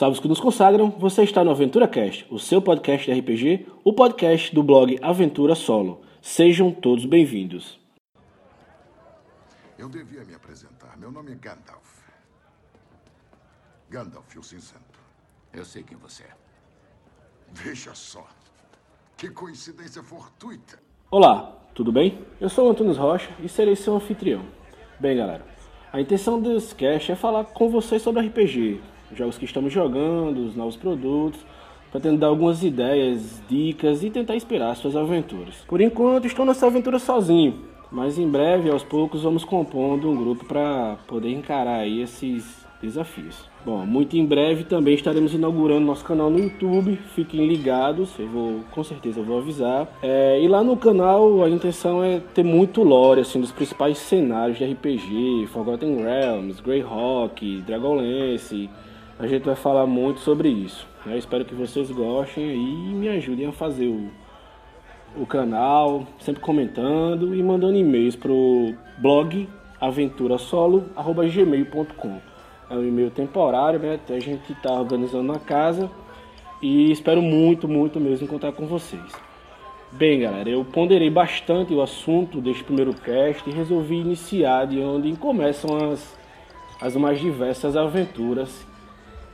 Salve os que nos consagram, você está no Aventura Cast, o seu podcast de RPG, o podcast do blog Aventura Solo. Sejam todos bem-vindos. Eu devia me apresentar. Meu nome é Gandalf. Gandalf, o cinzento. Eu sei quem você é. Veja só. Que coincidência fortuita. Olá, tudo bem? Eu sou o Antônio Rocha e serei seu anfitrião. Bem, galera, a intenção desse cast é falar com vocês sobre RPG, jogos que estamos jogando, os novos produtos, para tentar dar algumas ideias, dicas e tentar inspirar suas aventuras. Por enquanto, estou nessa aventura sozinho, mas em breve, aos poucos, vamos compondo um grupo para poder encarar esses desafios. Bom, muito em breve também estaremos inaugurando nosso canal no YouTube. Fiquem ligados, eu vou com certeza eu vou avisar. É, e lá no canal a intenção é ter muito lore assim dos principais cenários de RPG, Forgotten Realms, Greyhawk, Dragonlance. A gente vai falar muito sobre isso. Eu espero que vocês gostem e me ajudem a fazer o, o canal, sempre comentando e mandando e-mails pro blog aventurasolo@gmail.com. É um e-mail temporário, né? A gente está organizando na casa e espero muito, muito mesmo contar com vocês. Bem, galera, eu ponderei bastante o assunto deste primeiro cast e resolvi iniciar de onde começam as, as mais diversas aventuras,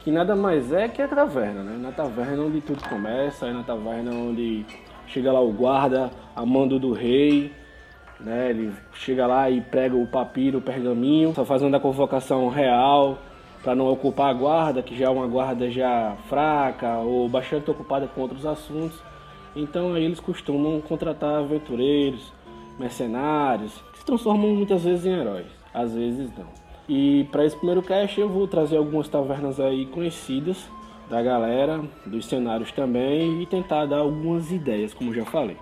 que nada mais é que a taverna, né? Na taverna onde tudo começa, é na taverna onde chega lá o guarda, a mando do rei, né? Ele chega lá e prega o papiro, o pergaminho, só fazendo a convocação real para não ocupar a guarda, que já é uma guarda já fraca ou bastante ocupada com outros assuntos. Então aí eles costumam contratar aventureiros, mercenários, que se transformam muitas vezes em heróis, às vezes não. E para esse primeiro cast eu vou trazer algumas tavernas aí conhecidas da galera, dos cenários também e tentar dar algumas ideias, como já falei.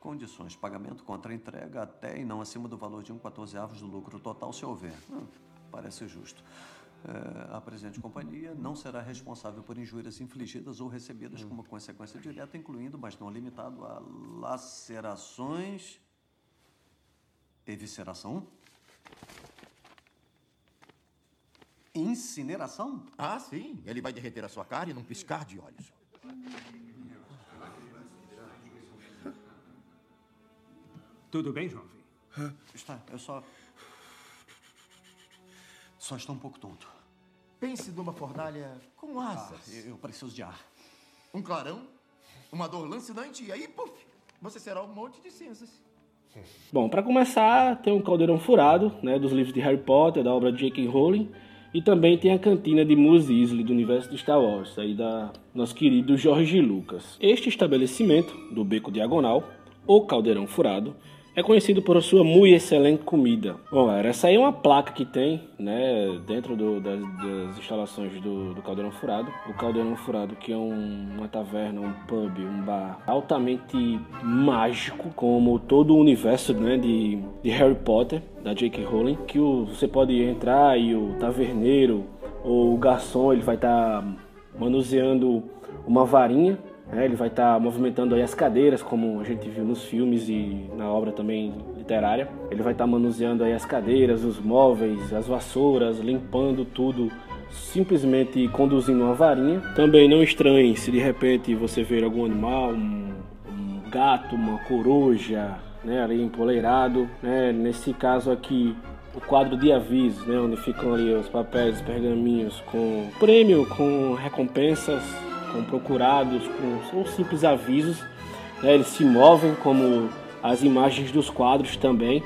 Condições: pagamento contra entrega até e não acima do valor de um 14 avos do lucro total, se houver. Hum, parece justo. É, a presente companhia não será responsável por injúrias infligidas ou recebidas como consequência direta, incluindo, mas não limitado a lacerações. Evisceração? Incineração? Ah, sim. Ele vai derreter a sua carne num piscar de olhos. Tudo bem, jovem? Está, eu só. Só estou um pouco tonto. Pense numa fornalha com Ah, asas. eu- eu preciso de ar. Um clarão, uma dor lancinante e aí, puf, você será um monte de cinzas. Bom, para começar, tem um caldeirão furado, né, dos livros de Harry Potter, da obra de J.K. Rowling, e também tem a cantina de Mos Eisley, do universo de Star Wars, aí da nosso querido Jorge Lucas. Este estabelecimento, do Beco Diagonal, ou Caldeirão Furado, é conhecido por sua muito excelente comida. Bom, galera, essa aí é uma placa que tem, né, dentro do- das, das instalações do, do Caldeirão Furado. O Caldeirão Furado, que é um- uma taverna, um pub, um bar altamente mágico, como todo o universo né, de, de Harry Potter, da J.K. Rowling, que o- você pode entrar e o taverneiro ou o garçom, ele vai estar manuseando uma varinha né, ele vai estar movimentando aí as cadeiras, como a gente viu nos filmes e na obra também literária. Ele vai estar manuseando aí as cadeiras, os móveis, as vassouras, limpando tudo, simplesmente conduzindo uma varinha. Também não estranhe se de repente você ver algum animal, um, um gato, uma coruja, né, ali empoleirado. Né? Nesse caso aqui, o quadro de avisos, né, onde ficam ali os papéis, os pergaminhos com prêmio, com recompensas, com procurados, com são simples avisos. né, Eles se movem como as imagens dos quadros também.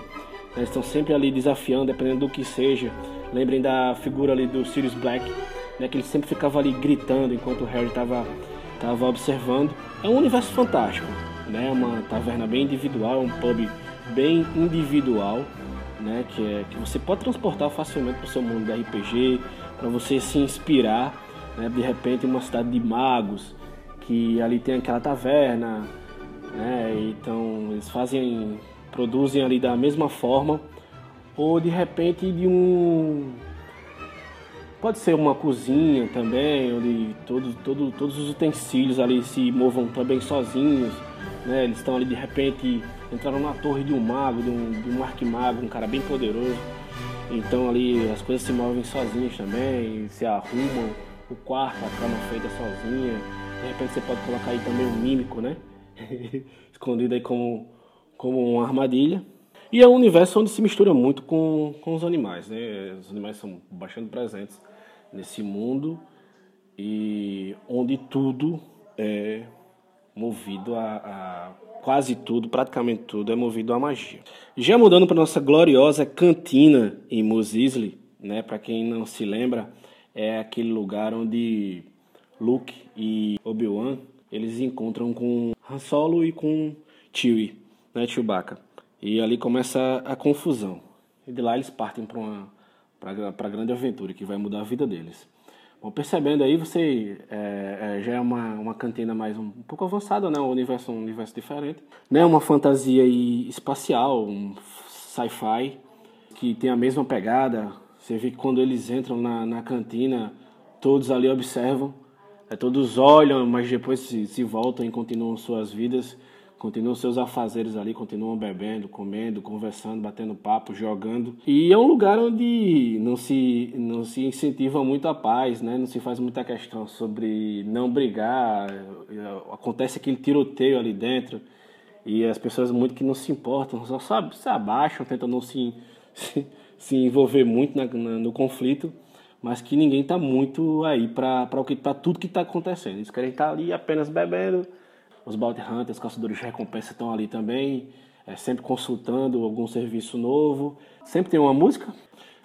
né, Estão sempre ali desafiando, dependendo do que seja. Lembrem da figura ali do Sirius Black, né, que ele sempre ficava ali gritando enquanto o Harry estava tava observando. É um universo fantástico, né? Uma taverna bem individual, um pub bem individual, né? Que, é, que você pode transportar facilmente para o seu mundo de RPG, para você se inspirar, né? De repente, uma cidade de magos, que ali tem aquela taverna, né? Então eles fazem, produzem ali da mesma forma, ou de repente de um Pode ser uma cozinha também, onde todos, todo, todos os utensílios ali se movam também sozinhos. Né? Eles estão ali de repente, entraram na torre de um mago, de um, de um arquimago, um cara bem poderoso. Então ali as coisas se movem sozinhas também, se arrumam. O quarto, a cama feita sozinha. De repente você pode colocar aí também um mímico, né? Escondido aí como, como uma armadilha. E é um universo onde se mistura muito com, com os animais, né? Os animais são bastante presentes nesse mundo e onde tudo é movido a, a quase tudo, praticamente tudo é movido à magia. Já mudando para nossa gloriosa cantina em Mos Eisley, né? Para quem não se lembra, é aquele lugar onde Luke e Obi-Wan eles encontram com Han Solo e com Chewie, né, Chewbacca. E ali começa a, confusão. E de lá eles partem para uma para a grande aventura que vai mudar a vida deles. Bom, percebendo aí, você é, é, já é uma, uma cantina mais um, um, pouco avançada, né? Um universo, um universo diferente. Né? Uma fantasia espacial, um sci-fi, que tem a mesma pegada. Você vê que quando eles entram na, na cantina, todos ali observam, é, todos olham, mas depois se, se voltam e continuam suas vidas continuam seus afazeres ali, continuam bebendo, comendo, conversando, batendo papo, jogando. E é um lugar onde não se, não se incentiva muito a paz, né? não se faz muita questão sobre não brigar, acontece aquele tiroteio ali dentro e as pessoas muito que não se importam, só se abaixam, tentam não se, se, se envolver muito na, na, no conflito, mas que ninguém está muito aí para tudo que está acontecendo. Eles querem estar tá ali apenas bebendo, os bounty hunters, caçadores de recompensa estão ali também, é, sempre consultando algum serviço novo. Sempre tem uma música.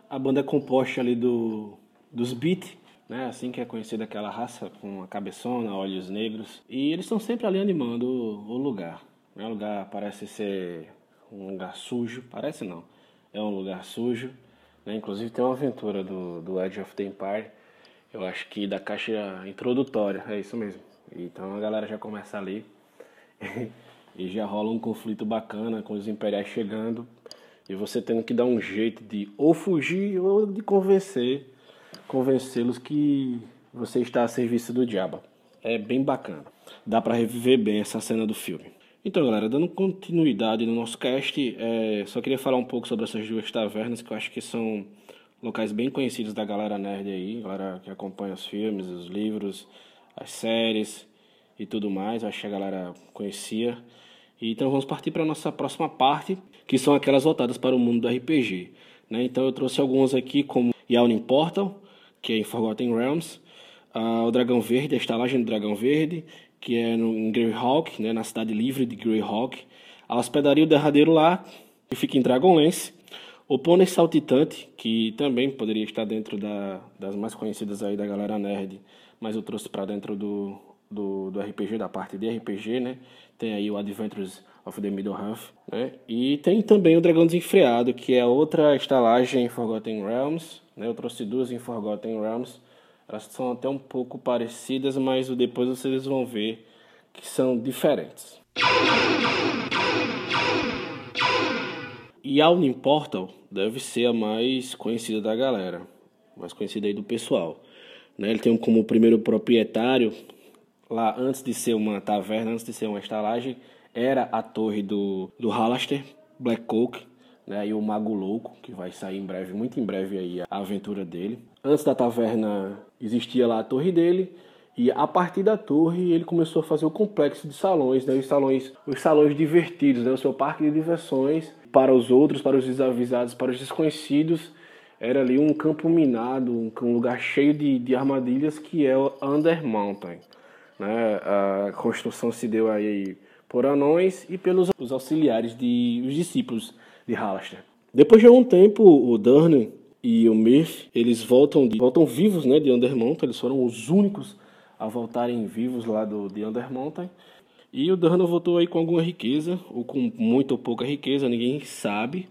A banda é composta ali do, dos Beat, né? Assim que é conhecida aquela raça com a cabeçona, olhos negros. E eles estão sempre ali animando o, o lugar. Né? O lugar parece ser um lugar sujo. Parece não. É um lugar sujo. Né? Inclusive tem uma aventura do, do Edge of the Empire. Eu acho que da caixa introdutória. É isso mesmo. Então a galera já começa ali e já rola um conflito bacana com os imperiais chegando e você tendo que dar um jeito de ou fugir ou de convencer convencê-los que você está a serviço do diabo. É bem bacana. Dá para reviver bem essa cena do filme. Então, galera, dando continuidade no nosso cast, é, só queria falar um pouco sobre essas duas tavernas que eu acho que são locais bem conhecidos da galera nerd aí, galera que acompanha os filmes, os livros, as séries e tudo mais. Acho que a galera conhecia. Então vamos partir para a nossa próxima parte, que são aquelas voltadas para o mundo do RPG. Né? Então eu trouxe alguns aqui, como Yawning Portal, que é em Forgotten Realms, uh, o Dragão Verde, a estalagem do Dragão Verde, que é no, em Greyhawk, né? na cidade livre de Greyhawk, a hospedaria o Derradeiro lá, que fica em Dragonlance, o Pônei Saltitante, que também poderia estar dentro da, das mais conhecidas aí da galera nerd, mas eu trouxe para dentro do, do, do RPG, da parte de RPG, né? Tem aí o Adventures of the Middle Half, né? E tem também o Dragão Desenfreado, que é outra estalagem em Forgotten Realms, né? Eu trouxe duas em Forgotten Realms. Elas são até um pouco parecidas, mas depois vocês vão ver que são diferentes. E a Portal deve ser a mais conhecida da galera, mais conhecida aí do pessoal. Né? Ele tem como primeiro proprietário, lá antes de ser uma taverna, antes de ser uma estalagem, era a torre do, do Halaster, Black Oak, né? e o Mago Louco, que vai sair em breve, muito em breve aí a aventura dele. Antes da taverna existia lá a torre dele, e a partir da torre ele começou a fazer o complexo de salões, né? os salões, os salões divertidos, né? o seu parque de diversões para os outros, para os desavisados, para os desconhecidos era ali um campo minado, um lugar cheio de, de armadilhas que é o Under Mountain. Né? A construção se deu aí por anões e pelos os auxiliares de os discípulos de Halaster. Depois de algum tempo, o Durnan e o Mirth, eles voltam de, voltam vivos, né, de Undermountain, eles foram os únicos a voltarem vivos lá do de Undermountain. E o Durnan voltou aí com alguma riqueza, ou com muito ou pouca riqueza, ninguém sabe.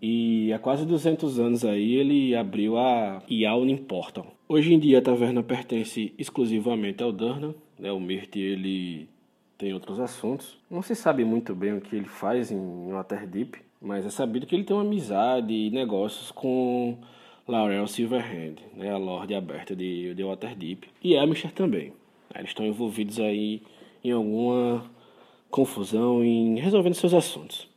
E há quase 200 anos aí ele abriu a Yawning Portal. Hoje em dia a taverna pertence exclusivamente ao Durnan, né? O Mirth ele tem outros assuntos. Não se sabe muito bem o que ele faz em Waterdeep, mas é sabido que ele tem uma amizade e negócios com Laurel Silverhand, né? A Lorde Aberta de, de Waterdeep. E Amisher também. Eles estão envolvidos aí em alguma confusão em resolvendo seus assuntos.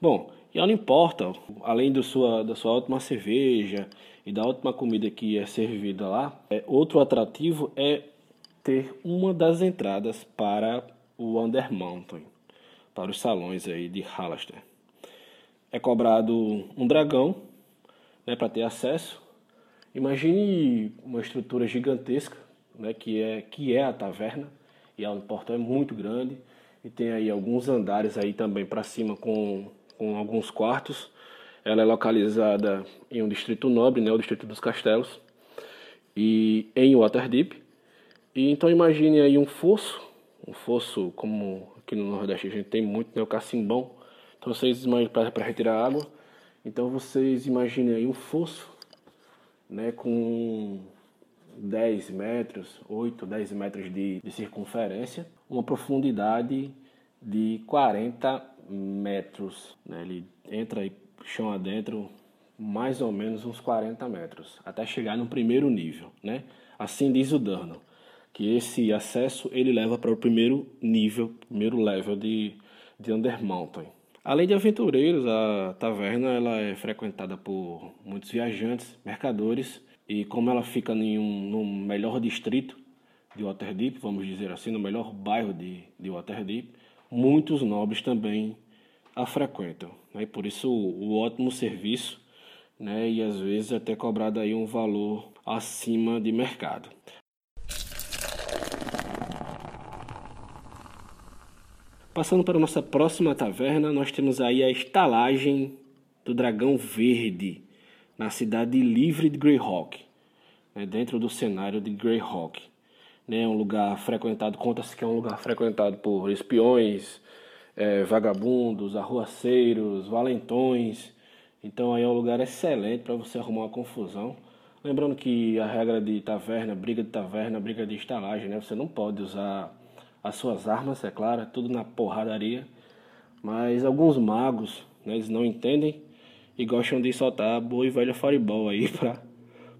Bom, E não importa, além do sua, da sua ótima cerveja e da ótima comida que é servida lá, é, outro atrativo é ter uma das entradas para o Under Mountain, para os salões aí de Halaster. É cobrado um dragão né, para ter acesso. Imagine uma estrutura gigantesca, né, que, é, que é a taverna, e o portão é muito grande, e tem aí alguns andares aí também para cima com, com alguns quartos. Ela é localizada em um distrito nobre, né, o distrito dos castelos, e em Waterdeep. E então imagine aí um fosso, um fosso como aqui no Nordeste a gente tem muito, né, o cacimbão. Então vocês para retirar água. Então vocês imaginem aí um fosso, né, com 10 metros, 8, 10 metros de, de circunferência, uma profundidade de 40 metros. Né? Ele entra aí chão adentro mais ou menos uns 40 metros, até chegar no primeiro nível. Né? Assim diz o Durnan, que esse acesso ele leva para o primeiro nível, primeiro level de, de Undermountain. Além de aventureiros, a taverna ela é frequentada por muitos viajantes, mercadores e como ela fica em um, no melhor distrito de Waterdeep, vamos dizer assim, no melhor bairro de, de Waterdeep, muitos nobres também a frequentam. Né? E por isso o, o ótimo serviço né? e às vezes até cobrado aí um valor acima de mercado. Passando para a nossa próxima taverna, nós temos aí a estalagem do Dragão Verde, na cidade livre de Greyhawk, né, dentro do cenário de Greyhawk. Né, um lugar frequentado, conta-se que é um lugar frequentado por espiões, é, vagabundos, arruaceiros, valentões. Então aí é um lugar excelente para você arrumar uma confusão. Lembrando que a regra de taverna, briga de taverna, briga de estalagem, né? Você não pode usar as suas armas, é claro, tudo na porradaria. Mas alguns magos, né, eles não entendem e gostam de soltar boa e velha fireball aí pra,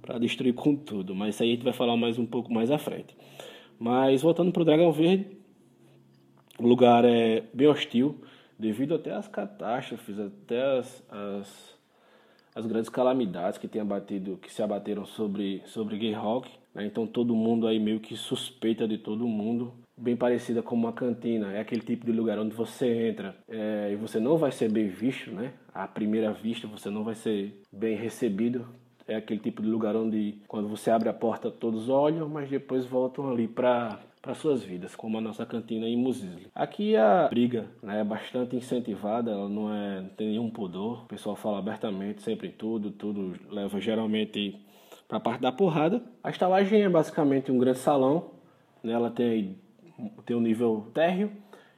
pra destruir com tudo. Mas isso aí a gente vai falar mais um pouco mais à frente. Mas voltando pro Dragão Verde, o lugar é bem hostil, devido até às catástrofes, até as, as, as grandes calamidades que tem abatido, que se abateram sobre, sobre Greyhawk. Né? Então todo mundo aí meio que suspeita de todo mundo bem parecida com uma cantina. É aquele tipo de lugar onde você entra é, e você não vai ser bem visto, né? À primeira vista você não vai ser bem recebido. É aquele tipo de lugar onde quando você abre a porta todos olham, mas depois voltam ali para para suas vidas, como a nossa cantina em Musisli. Aqui a briga né, é bastante incentivada, ela não, é, não tem nenhum pudor, o pessoal fala abertamente sempre em tudo, tudo leva geralmente para a parte da porrada. A estalagem é basicamente um grande salão, né, ela tem tem um nível térreo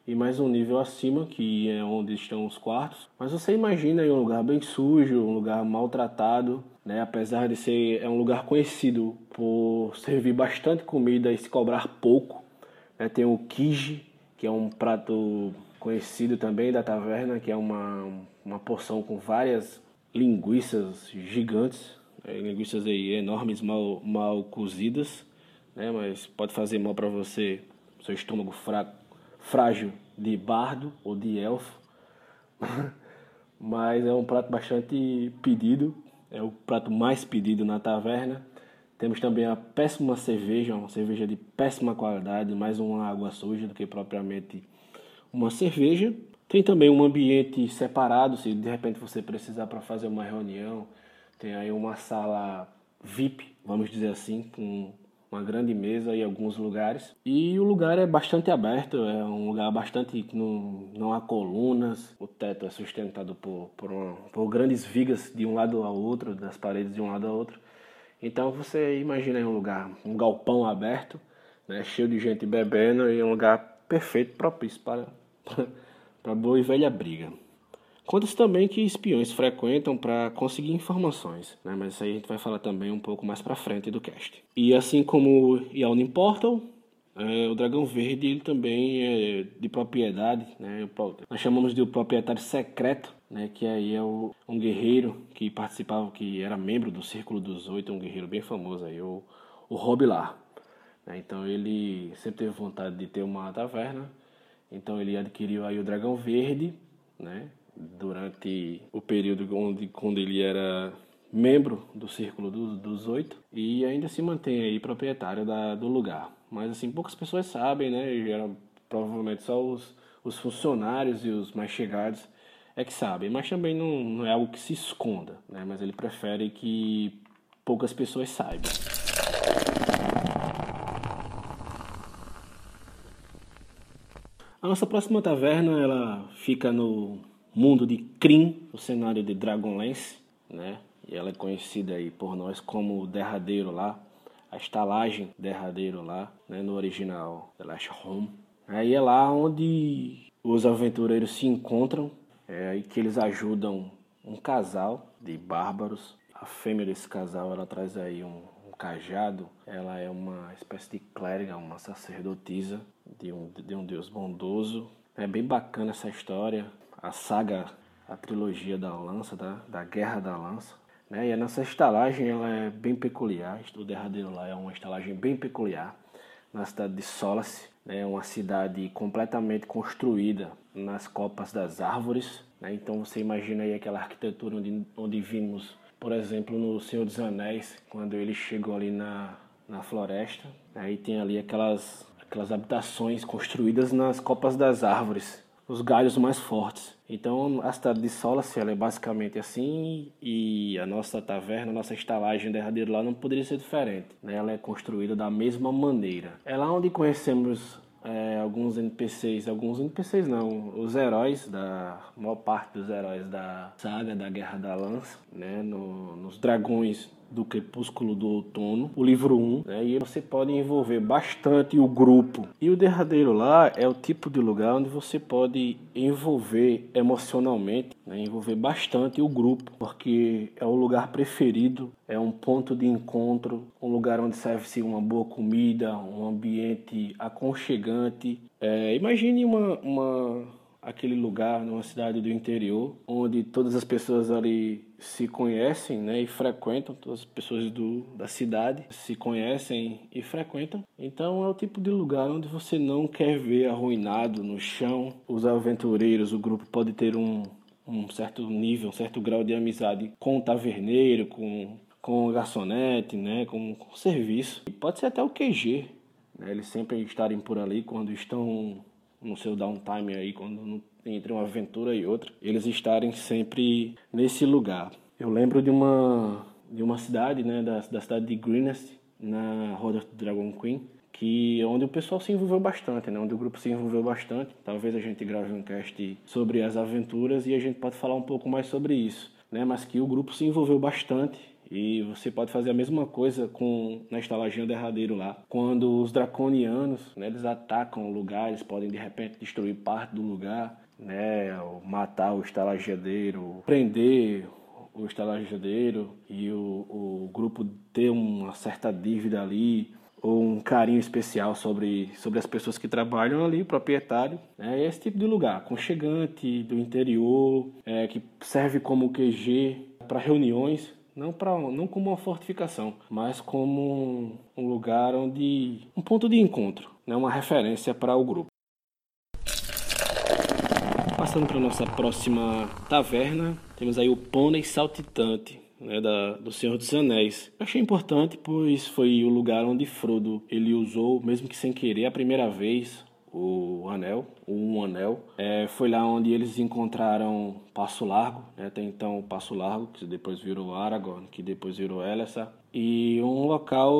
e mais um nível acima, que é onde estão os quartos. Mas você imagina aí um lugar bem sujo, um lugar maltratado, né? Apesar de ser é um lugar conhecido por servir bastante comida e se cobrar pouco. Né? Tem o kiji, que é um prato conhecido também da taverna, que é uma, uma porção com várias linguiças gigantes, né? linguiças aí enormes, mal, mal cozidas, né? mas pode fazer mal para você seu estômago fraco, frágil de bardo ou de elfo. Mas é um prato bastante pedido, é o prato mais pedido na taverna. Temos também a péssima cerveja, uma cerveja de péssima qualidade, mais uma água suja do que propriamente uma cerveja. Tem também um ambiente separado, se de repente você precisar para fazer uma reunião. Tem aí uma sala VIP, vamos dizer assim, com uma grande mesa em alguns lugares. E o lugar é bastante aberto, é um lugar bastante que não, não há colunas, o teto é sustentado por, por, por grandes vigas de um lado ao outro, das paredes de um lado ao outro. Então você imagina um lugar, um galpão aberto, né, cheio de gente bebendo e um lugar perfeito, propício para, para boa e velha briga. Conta-se também que espiões frequentam para conseguir informações, né? mas isso aí a gente vai falar também um pouco mais para frente do cast. E assim como Yawning Portal, é, o Dragão Verde ele também é de propriedade, né? nós chamamos de o proprietário secreto, né? que aí é o, um guerreiro que participava, que era membro do Círculo dos Oito, um guerreiro bem famoso aí, o, o Robilar. Né? Então ele sempre teve vontade de ter uma taverna, então ele adquiriu aí o Dragão Verde, né? Durante o período onde quando ele era membro do Círculo dos, Oito e ainda se mantém aí proprietário da, do lugar. Mas assim, poucas pessoas sabem, né? E eram provavelmente só os, os funcionários e os mais chegados é que sabem. Mas também não, não é algo que se esconda, né? Mas ele prefere que poucas pessoas saibam. A nossa próxima taverna ela fica no mundo de Kryn, o cenário de Dragonlance, né? E ela é conhecida aí por nós como o derradeiro lá, a estalagem derradeiro lá, né? No original The Last Home. Aí é lá onde os aventureiros se encontram, é aí que eles ajudam um casal de bárbaros. A fêmea desse casal ela traz aí um, um cajado, ela é uma espécie de clériga, uma sacerdotisa de um, de um Deus bondoso. É bem bacana essa história, a saga, a trilogia da lança, da, da Guerra da Lança. Né? E a nossa estalagem ela é bem peculiar, o derradeiro lá é uma estalagem bem peculiar, na cidade de Solace, né? uma cidade completamente construída nas copas das árvores. Né? Então você imagina aí aquela arquitetura onde, onde vimos, por exemplo, no Senhor dos Anéis, quando eles chegam ali na, na floresta, aí tem ali aquelas aquelas habitações construídas nas copas das árvores, os galhos mais fortes. Então a cidade de Solace é basicamente assim e a nossa taverna, a nossa estalagem derradeira lá não poderia ser diferente. Né? Ela é construída da mesma maneira. É lá onde conhecemos é, alguns NPCs, alguns NPCs não, os heróis da maior parte dos heróis da saga da Guerra da Lança, né, no, nos dragões do Crepúsculo do Outono, o livro 1, né, e você pode envolver bastante o grupo. E o derradeiro lá é o tipo de lugar onde você pode envolver emocionalmente, né, envolver bastante o grupo, porque é o lugar preferido, é um ponto de encontro, um lugar onde serve-se uma boa comida, um ambiente aconchegante. É, imagine uma, uma aquele lugar numa cidade do interior, onde todas as pessoas ali se conhecem né, e frequentam, todas as pessoas do, da cidade se conhecem e frequentam. Então é o tipo de lugar onde você não quer ver arruinado no chão. Os aventureiros, o grupo pode ter um, um certo nível, um certo grau de amizade com o taverneiro, com, com o garçonete, né, com, com o serviço. E pode ser até o QG, né, eles sempre estarem por ali quando estão no seu downtime aí, quando entre uma aventura e outra, eles estarem sempre nesse lugar. Eu lembro de uma de uma cidade, né, da, da cidade de Greenest, na Roda do Dragon Queen, que onde o pessoal se envolveu bastante, né, onde o grupo se envolveu bastante. Talvez a gente grave um cast sobre as aventuras e a gente pode falar um pouco mais sobre isso, né, mas que o grupo se envolveu bastante e você pode fazer a mesma coisa com na estalagem derradeiro lá. Quando os draconianos, né, eles atacam eles podem de repente destruir parte do lugar, né, matar o estalajadeiro, prender o estalajadeiro e o, o grupo ter uma certa dívida ali ou um carinho especial sobre, sobre as pessoas que trabalham ali, o proprietário. É esse tipo de lugar, aconchegante, do interior, é, que serve como QG para reuniões não para não como uma fortificação, mas como um lugar onde um ponto de encontro, né, uma referência para o grupo. Passando para nossa próxima taverna, temos aí o Pônei Saltitante, né, da, do Senhor dos Anéis. Eu achei importante, pois foi o lugar onde Frodo ele usou, mesmo que sem querer, a primeira vez o anel, um anel. É, foi lá onde eles encontraram Passo Largo, né? até então Passo Largo, que depois virou Aragorn, que depois virou Elessa. E um local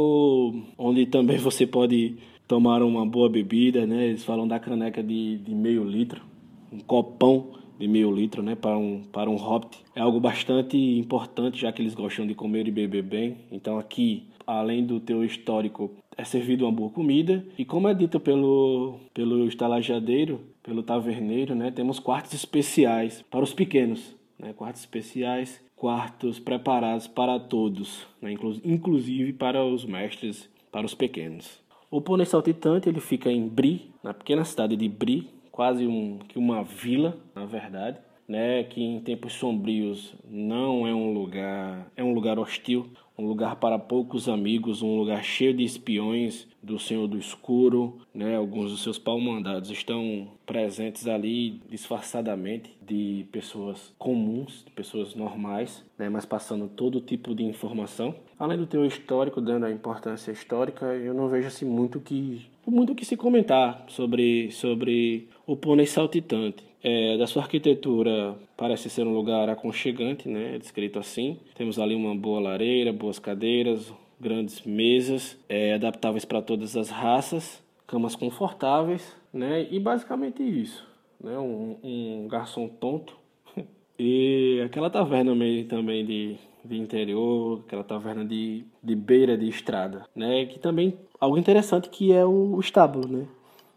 onde também você pode tomar uma boa bebida, né? Eles falam da caneca de, de meio litro, um copão de meio litro, né, para um para um hobbit. É algo bastante importante, já que eles gostam de comer e beber bem. Então aqui, além do teu histórico é servido uma boa comida e como é dito pelo pelo estalajadeiro, pelo taverneiro, né, temos quartos especiais para os pequenos, né, quartos especiais, quartos preparados para todos, né, inclusive para os mestres, para os pequenos. O pônei saltitante ele fica em Bri, na pequena cidade de Bri, quase um, que uma vila, na verdade, né, que em tempos sombrios não é um lugar, é um lugar hostil, um lugar para poucos amigos, um lugar cheio de espiões do Senhor do Escuro, né? Alguns dos seus pau-mandados estão presentes ali disfarçadamente de pessoas comuns, de pessoas normais, né? Mas passando todo tipo de informação. Além do teu histórico, dando a importância histórica, eu não vejo assim muito que muito que se comentar sobre sobre o pônei saltitante. É, da sua arquitetura parece ser um lugar aconchegante, né? É descrito assim. Temos ali uma boa lareira, boas cadeiras, grandes mesas, é, adaptáveis para todas as raças, camas confortáveis, né? E basicamente isso, né? Um, um garçom tonto e aquela taverna meio também de, de interior, aquela taverna de, de beira de estrada, né? Que também algo interessante que é o, estábulo, né?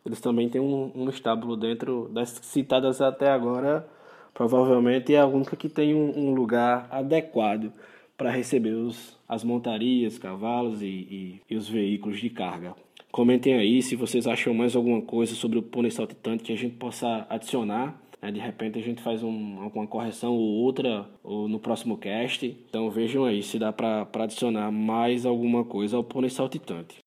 Eles também têm um, um estábulo dentro das citadas até agora. Provavelmente é a única que tem um, um lugar adequado para receber os, as montarias, cavalos e, e, e, os veículos de carga. Comentem aí se vocês acham mais alguma coisa sobre o pônei saltitante que a gente possa adicionar. Né? De repente a gente faz um, alguma correção ou outra ou no próximo cast. Então vejam aí se dá para adicionar mais alguma coisa ao pônei saltitante.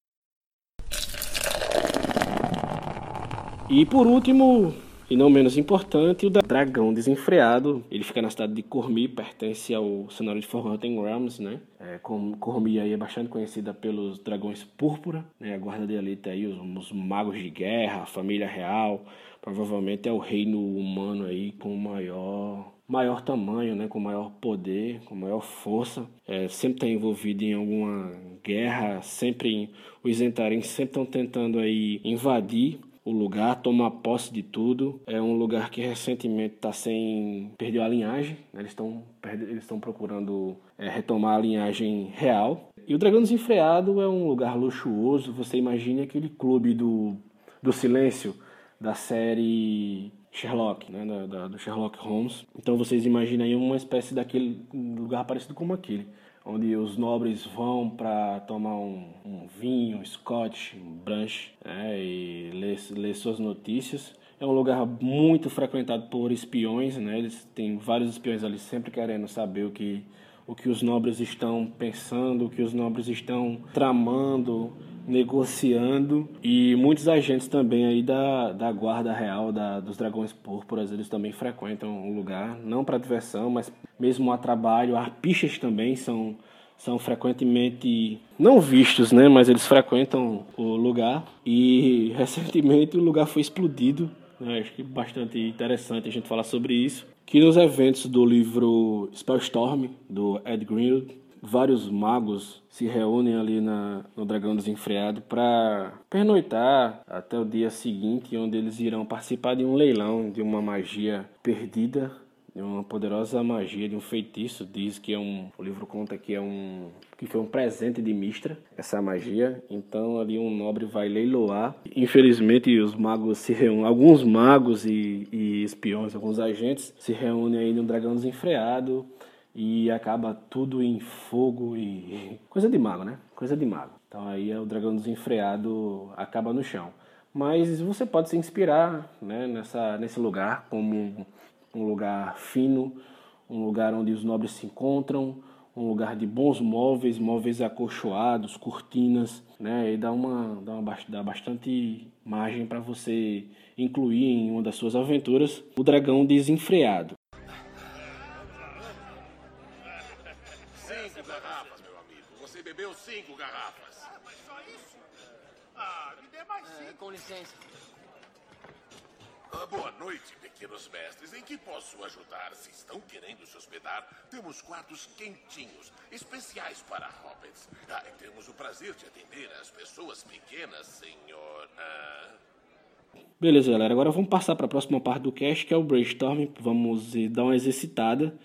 E por último, e não menos importante, o Dragão Desenfreado. Ele fica na cidade de Cormi, pertence ao cenário de Forgotten Realms, né? É, Cormi aí é bastante conhecida pelos dragões púrpura, né? A guarda de elite aí, os, os magos de guerra, a família real. Provavelmente é o reino humano aí com maior maior tamanho, né, com maior poder, com maior força, é, sempre está envolvido em alguma guerra, sempre os Zentarim sempre estão tentando aí invadir o lugar, tomar posse de tudo. É um lugar que recentemente está sem. perdeu a linhagem, né? eles estão eles estão procurando é, retomar a linhagem real. E o Dragão Desenfreado é um lugar luxuoso. Você imagine aquele clube do, do silêncio da série Sherlock, né, da, da, do Sherlock Holmes. Então vocês imaginem aí uma espécie daquele lugar parecido com aquele onde os nobres vão para tomar um, um, vinho, um scotch, um brunch né, e ler, ler suas notícias. É um lugar muito frequentado por espiões, né? Eles têm vários espiões ali sempre querendo saber o que o que os nobres estão pensando, o que os nobres estão tramando, negociando. E muitos agentes também aí da, da guarda real da, dos dragões púrpuras eles também frequentam o lugar não para diversão mas mesmo a trabalho arpistas também são são frequentemente não vistos né mas eles frequentam o lugar. E recentemente o lugar foi explodido né? acho que bastante interessante a gente falar sobre isso que nos eventos do livro Spellstorm, do Ed Greenwood, vários magos se reúnem ali na, no Dragão Desenfreado para pernoitar até o dia seguinte, onde eles irão participar de um leilão de uma magia perdida de uma poderosa magia de um feitiço. Diz que é um. O livro conta que é um. que foi um presente de Mistra, essa magia. Então ali um nobre vai leiloar. Infelizmente os magos se reúnem. Alguns magos e, e espiões, alguns agentes se reúnem aí no dragão desenfreado. E acaba tudo em fogo e. Coisa de mago, né? Coisa de mago. Então aí o dragão desenfreado acaba no chão. Mas você pode se inspirar né, nessa, nesse lugar como um lugar fino, um lugar onde os nobres se encontram, um lugar de bons móveis, móveis acolchoados, cortinas, né? E dá uma dá, uma, dá bastante margem para você incluir em uma das suas aventuras o dragão desenfreado. Cinco garrafas, meu amigo. Você bebeu cinco garrafas. Ah, mas só isso? Ah, me dê mais cinco. É, com licença. Ah, boa noite, pequenos mestres. Em que posso ajudar? Se estão querendo se hospedar, temos quartos quentinhos, especiais para hobbits. Ah, temos o prazer de atender as pessoas pequenas, senhor. Ah... Beleza, galera. Agora vamos passar para a próxima parte do cast, que é o brainstorm. Vamos dar uma exercitada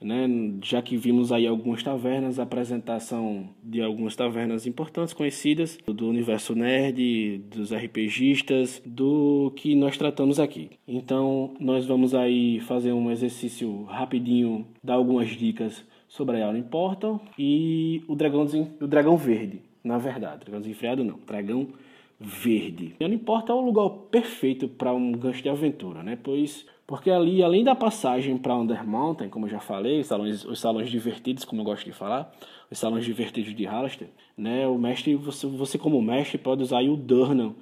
né? Já que vimos aí algumas tavernas, a apresentação de algumas tavernas importantes, conhecidas, do universo nerd, dos RPGistas, do que nós tratamos aqui. Então, nós vamos aí fazer um exercício rapidinho, dar algumas dicas sobre a Alien Portal e o dragão, o dragão verde, na verdade. Dragão desenfreado não, dragão verde. Não importa é o lugar perfeito para um gancho de aventura, né? Pois porque ali, além da passagem para Under Mountain, como eu já falei, os salões, os salões divertidos, como eu gosto de falar, os salões divertidos de Hallister, né? O mestre, você, você como mestre pode usar o Durnan,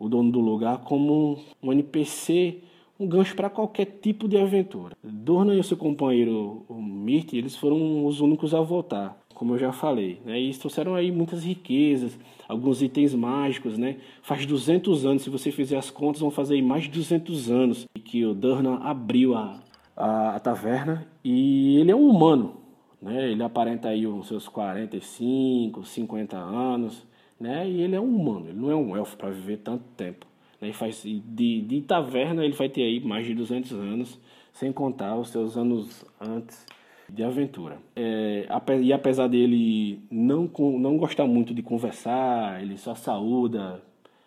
o dono do lugar, como um NPC, um gancho para qualquer tipo de aventura. Durnan e o seu companheiro, o Mirt, eles foram os únicos a voltar como eu já falei, né? E trouxeram aí muitas riquezas, alguns itens mágicos, né? Faz 200 anos, se você fizer as contas, vão fazer aí mais de 200 anos que o Durnan abriu a, a, a taverna e ele é um humano, né? Ele aparenta aí os seus 45, 50 anos, né? E ele é um humano, ele não é um elfo para viver tanto tempo. Né? E faz de, de taverna ele vai ter aí mais de 200 anos, sem contar os seus anos antes de aventura. É, e apesar dele não, não gostar muito de conversar, ele só saúda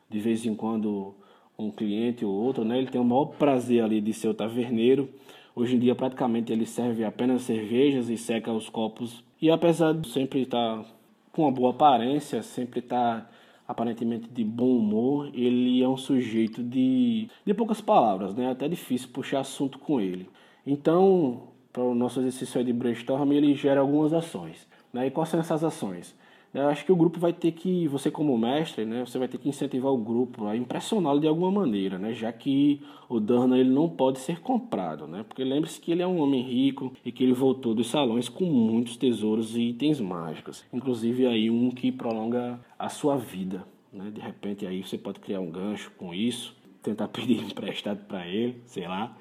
de vez em quando um cliente ou outro, né? Ele tem o maior prazer ali de ser o taverneiro. Hoje em dia praticamente ele serve apenas cervejas e seca os copos. E apesar de sempre estar com uma boa aparência, sempre estar aparentemente de bom humor, ele é um sujeito de, de poucas palavras, né? Até difícil puxar assunto com ele. Então, para o nosso exercício de brainstorm, ele gera algumas ações. Né? E quais são essas ações? Eu acho que o grupo vai ter que, você como mestre, né, você vai ter que incentivar o grupo a impressioná-lo de alguma maneira, né, já que o Dana ele não pode ser comprado, né, porque lembre-se que ele é um homem rico e que ele voltou dos salões com muitos tesouros e itens mágicos, inclusive aí um que prolonga a sua vida, né, de repente aí você pode criar um gancho com isso, tentar pedir emprestado para ele, sei lá,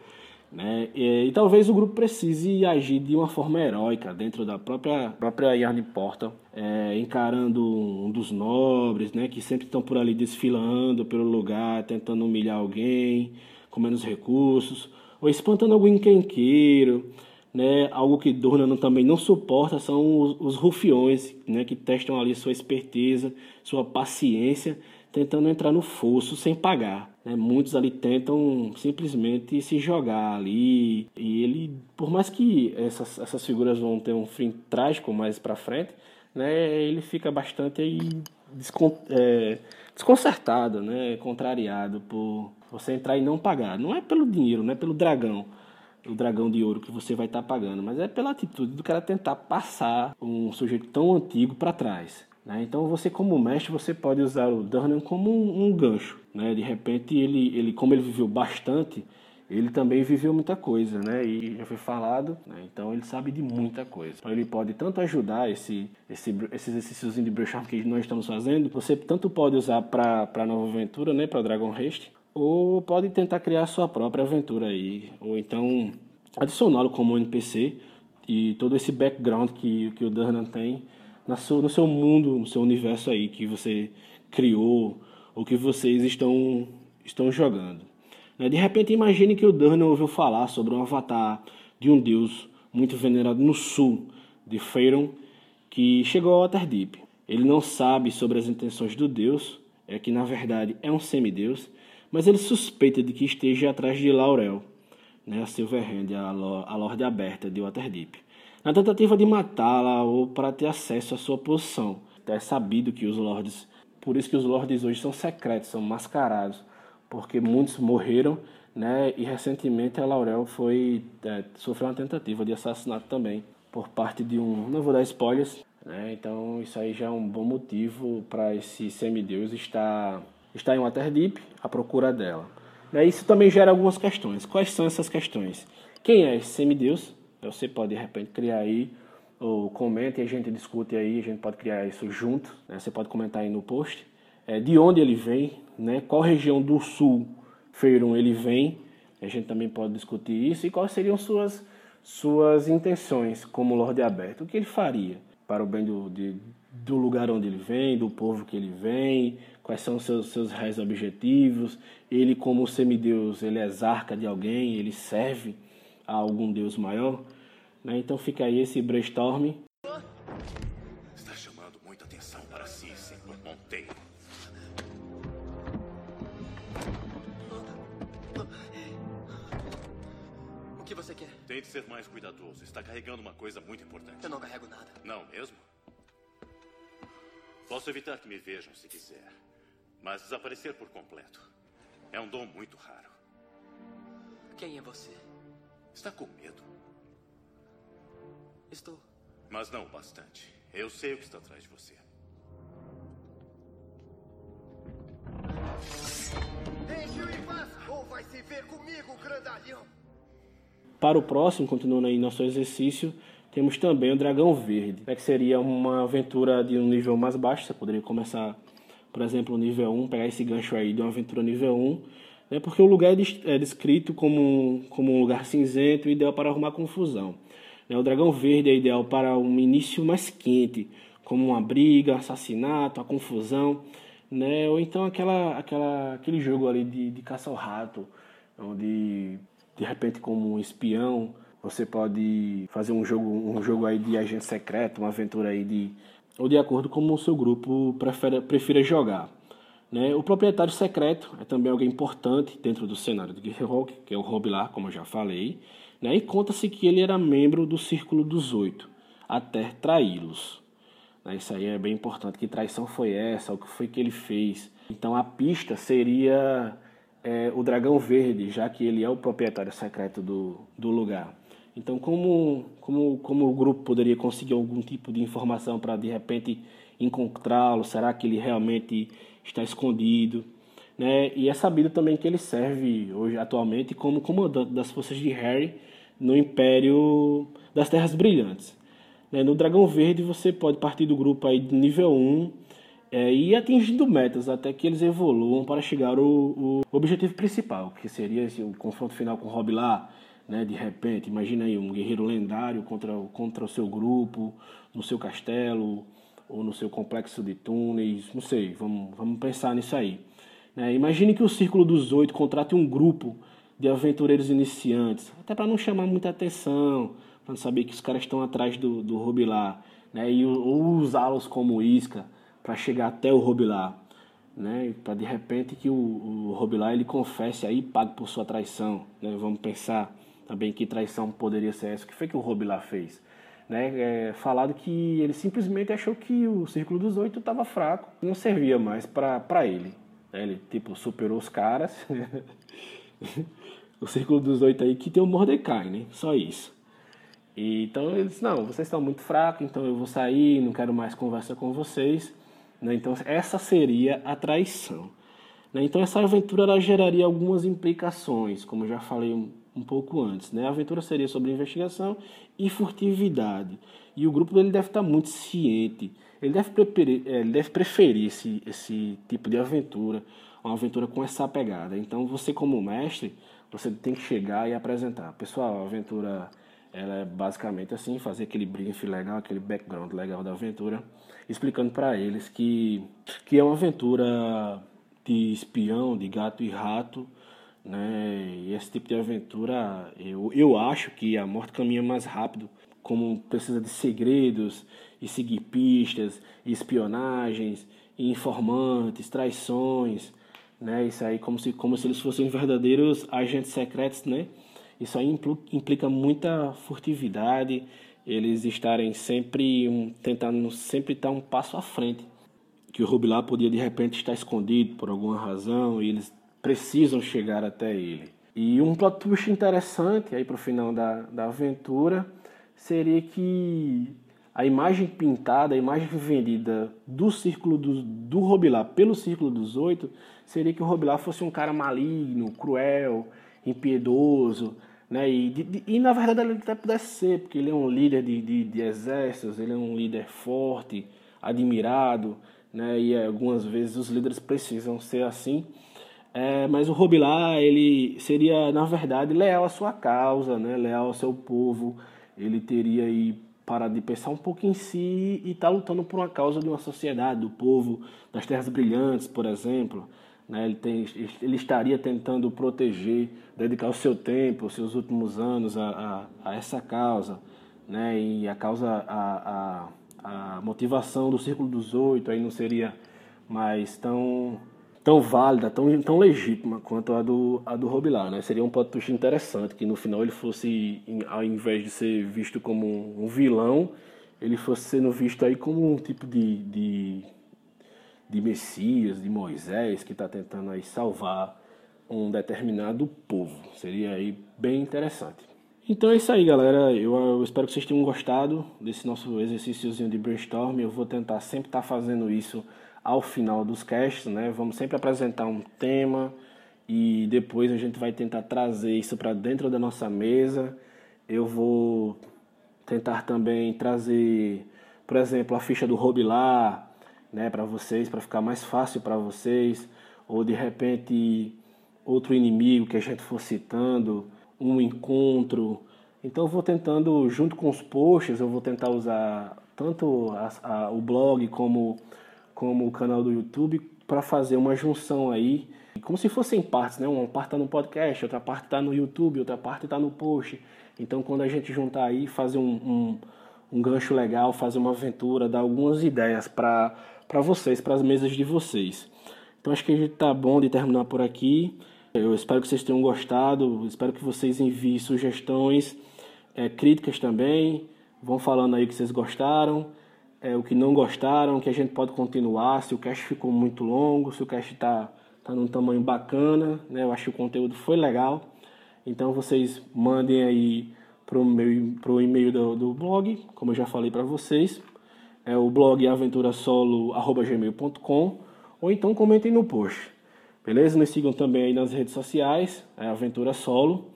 né? E, e, talvez o grupo precise agir de uma forma heróica dentro da própria, própria Yarn Portal, é, encarando um dos nobres, né, que sempre estão por ali desfilando pelo lugar, tentando humilhar alguém com menos recursos, ou espantando algum encrenqueiro, né, algo que Dornan também não suporta são os, os rufiões, né, que testam ali sua esperteza, sua paciência, tentando entrar no fosso sem pagar. Né? Muitos ali tentam simplesmente se jogar ali. E ele, por mais que essas, essas figuras vão ter um fim trágico mais para frente, né? ele fica bastante aí descon é, desconcertado, né? contrariado por você entrar e não pagar. Não é pelo dinheiro, não é pelo dragão o dragão de ouro que você vai estar tá pagando, mas é pela atitude do cara tentar passar um sujeito tão antigo para trás. Né? Então você como mestre você pode usar o Durnan como um, um gancho. Né? De repente ele, ele, como ele viveu bastante, ele também viveu muita coisa, né? E já foi falado, né? então ele sabe de muita coisa. Então ele pode tanto ajudar esse, esse, esse exercício de brainstorm que nós estamos fazendo, você tanto pode usar para nova aventura, né? Para Dragon Haste, ou pode tentar criar sua própria aventura aí, ou então adicioná-lo como NPC e todo esse background que, que o Durnan tem na sua, no seu mundo, no seu universo aí que você criou ou que vocês estão, estão jogando. Né? De repente, imagine que o Durnan ouviu falar sobre um avatar de um deus muito venerado no sul de Feyron que chegou ao Waterdeep. Ele não sabe sobre as intenções do deus, é que na verdade é um semideus, mas ele suspeita de que esteja atrás de Laurel, né, a Silverhand, a, a Lorde Aberta de Waterdeep na tentativa de matá-la ou para ter acesso à sua posição. É sabido que os lords, por isso que os lords hoje são secretos, são mascarados, porque muitos morreram, né? E recentemente a Laurel foi é, sofreu uma tentativa de assassinato também por parte de um, não vou dar spoilers, né? Então isso aí já é um bom motivo para esse semideus estar estar em Waterdeep à procura dela. Né? Isso também gera algumas questões. Quais são essas questões? Quem é esse semideus? Você pode de repente criar aí, ou comente e a gente discute aí, a gente pode criar isso junto. Né? Você pode comentar aí no post. É, de onde ele vem, né? qual região do sul Feiron ele vem, a gente também pode discutir isso, e quais seriam suas, suas intenções como Lorde Aberto. O que ele faria para o bem do, de, do lugar onde ele vem, do povo que ele vem, quais são os seus, seus reais objetivos. Ele, como semideus, ele é zarca de alguém, ele serve a algum deus maior. Né? Então fica aí esse brainstorm. Está chamando muita atenção para si, senhor Monteiro. O que você quer? Tente ser mais cuidadoso. Está carregando uma coisa muito importante. Eu não carrego nada. Não mesmo? Posso evitar que me vejam se quiser. Mas desaparecer por completo é um dom muito raro. Quem é você? Está com medo? Estou. Mas não o bastante. Eu sei o que está atrás de você. Deixe-o em paz ou vai se ver comigo, grandalhão. Para o próximo, continuando aí nosso exercício, temos também o Dragão Verde, né, que seria uma aventura de um nível mais baixo. Você poderia começar, por exemplo, no nível 1, pegar esse gancho aí de uma aventura nível 1, né, porque o lugar é, é descrito como, como um lugar cinzento, ideal para arrumar confusão. Né, o Dragão Verde é ideal para um início mais quente, como uma briga, assassinato, a confusão, né, ou então aquela, aquela, aquele jogo ali de, de caça ao rato, onde de repente como um espião, você pode fazer um jogo, um jogo aí de agente secreto, uma aventura aí de ou de acordo com o seu grupo prefere, prefira jogar. Né? O proprietário secreto é também alguém importante dentro do cenário Gear Rock, que é o Robilar, como eu já falei, né? e conta-se que ele era membro do Círculo dos Oito, até traí-los. Né? Isso aí é bem importante, que traição foi essa, o que foi que ele fez. Então a pista seria é, o Dragão Verde, já que ele é o proprietário secreto do, do lugar. Então, como, como, como o grupo poderia conseguir algum tipo de informação para de repente encontrá-lo? Será que ele realmente está escondido? Né? E é sabido também que ele serve hoje atualmente como comandante das forças de Harry no Império das Terras Brilhantes. Né? No Dragão Verde você pode partir do grupo aí de nível 1 é, e ir atingindo metas até que eles evoluam para chegar ao objetivo principal, que seria esse, o confronto final com o Robilar, né, de repente, imagina aí um guerreiro lendário contra, contra o seu grupo, no seu castelo, ou no seu complexo de túneis, não sei, vamos, vamos pensar nisso aí. Né? Imagine que o Círculo dos Oito contrate um grupo de aventureiros iniciantes, até para não chamar muita atenção, para não saber que os caras estão atrás do, do Robilar, né? e, ou usá-los como isca, para chegar até o Robilar, né? Para de repente que o, o Robilar ele confesse aí pague por sua traição, né? Vamos pensar também que traição poderia ser essa. O que foi que o Robilar fez? Né? É falado que ele simplesmente achou que o Círculo dos Oito estava fraco, não servia mais para ele. Né? Ele tipo superou os caras. o Círculo dos Oito aí que tem o Mordecai, né? Só isso. E, então ele disse, não, vocês estão muito fracos, então eu vou sair, não quero mais conversa com vocês. Né? Então, essa seria a traição. Né? Então, essa aventura ela geraria algumas implicações, como eu já falei um, pouco antes. Né? A aventura seria sobre investigação e furtividade. E o grupo dele deve estar muito ciente. Ele deve preferir, é, ele deve preferir esse, esse tipo de aventura, uma aventura com essa pegada. Então, você, como mestre, você tem que chegar e apresentar. Pessoal, a aventura ela é basicamente assim, fazer aquele briefing legal, aquele background legal da aventura, explicando para eles que, que é uma aventura de espião, de gato e rato, né? E esse tipo de aventura, eu, eu acho que a morte caminha mais rápido, como precisa de segredos e seguir pistas, espionagens, informantes, traições, né? Isso aí como se como se eles fossem verdadeiros agentes secretos, né? Isso aí implica muita furtividade, eles estarem sempre um, tentando sempre estar um passo à frente. Que o Rubilar podia de repente estar escondido por alguma razão e eles precisam chegar até ele. E um plot twist interessante aí para o final da, da aventura seria que a imagem pintada, a imagem vendida do círculo do, do Robilar pelo círculo dos oito seria que o Robilar fosse um cara maligno, cruel, impiedoso, né? E, de, e na verdade ele até pudesse ser, porque ele é um líder de, de, de exércitos, ele é um líder forte, admirado, né? E algumas vezes os líderes precisam ser assim. É, mas o Robilar, ele seria, na verdade, leal à sua causa, né? leal ao seu povo. Ele teria aí parado de pensar um pouco em si e estar tá lutando por uma causa de uma sociedade, do povo das Terras Brilhantes, por exemplo. Né? Ele, tem, ele estaria tentando proteger, dedicar o seu tempo, os seus últimos anos a, a, a essa causa. Né? E a causa, a, a, a motivação do Círculo dos Oito aí não seria mais tão, tão válida, tão, tão legítima quanto a do, a do Robilar. Né? Seria um plot twist interessante, que no final ele fosse, ao invés de ser visto como um vilão, ele fosse sendo visto aí como um tipo de, de de Messias, de Moisés, que está tentando aí salvar um determinado povo. Seria aí bem interessante. Então é isso aí, galera. Eu, eu, espero que vocês tenham gostado desse nosso exercíciozinho de brainstorm. Eu vou tentar sempre estar tá fazendo isso ao final dos casts, né? Vamos sempre apresentar um tema e depois a gente vai tentar trazer isso para dentro da nossa mesa. Eu vou tentar também trazer, por exemplo, a ficha do Robilar, né, para vocês, para ficar mais fácil para vocês, ou de repente outro inimigo que a gente for citando, um encontro. Então eu vou tentando, junto com os posts, eu vou tentar usar tanto a, a, o blog como, como o canal do YouTube para fazer uma junção aí, como se fossem partes, né? Uma parte está no podcast, outra parte está no YouTube, outra parte está no post. Então quando a gente juntar aí, fazer um, um, um gancho legal, fazer uma aventura, dar algumas ideias para vocês, para as mesas de vocês. Então acho que a gente tá bom de terminar por aqui. Eu espero que vocês tenham gostado, espero que vocês enviem sugestões, é, críticas também. Vão falando aí que vocês gostaram, é, o que não gostaram, que a gente pode continuar, se o cast ficou muito longo, se o cast está tá num tamanho bacana, né? Eu acho que o conteúdo foi legal. Então vocês mandem aí pro meu pro e-mail do, do blog, como eu já falei para vocês, é o blog aventurasolo@gmail.com ou então comentem no post. Beleza? Nos sigam também aí nas redes sociais, é Aventura Solo.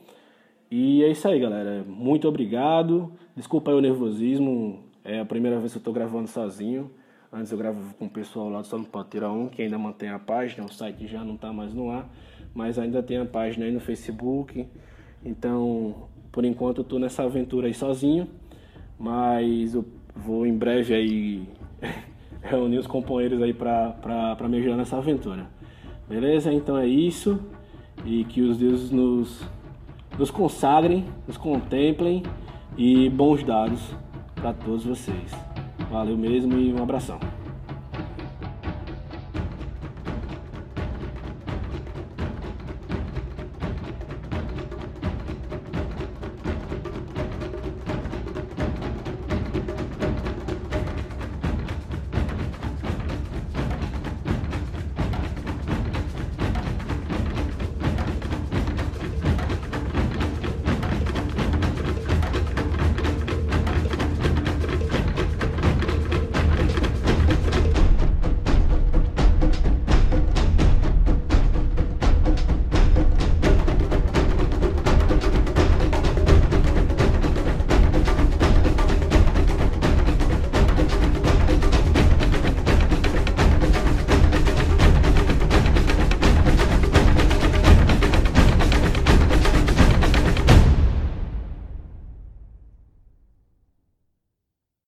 E é isso aí, galera. Muito obrigado. Desculpa aí o nervosismo. É a primeira vez que eu estou gravando sozinho. Antes eu gravava com o pessoal lá do Solo Pantera 1, que ainda mantém a página. O site já não está mais no ar. Mas ainda tem a página aí no Facebook. Então, por enquanto eu estou nessa aventura aí sozinho. Mas eu vou em breve aí reunir os companheiros aí para me ajudar nessa aventura. Beleza? Então é isso. E que os deuses nos, nos consagrem, nos contemplem e bons dados para todos vocês. Valeu mesmo e um abração.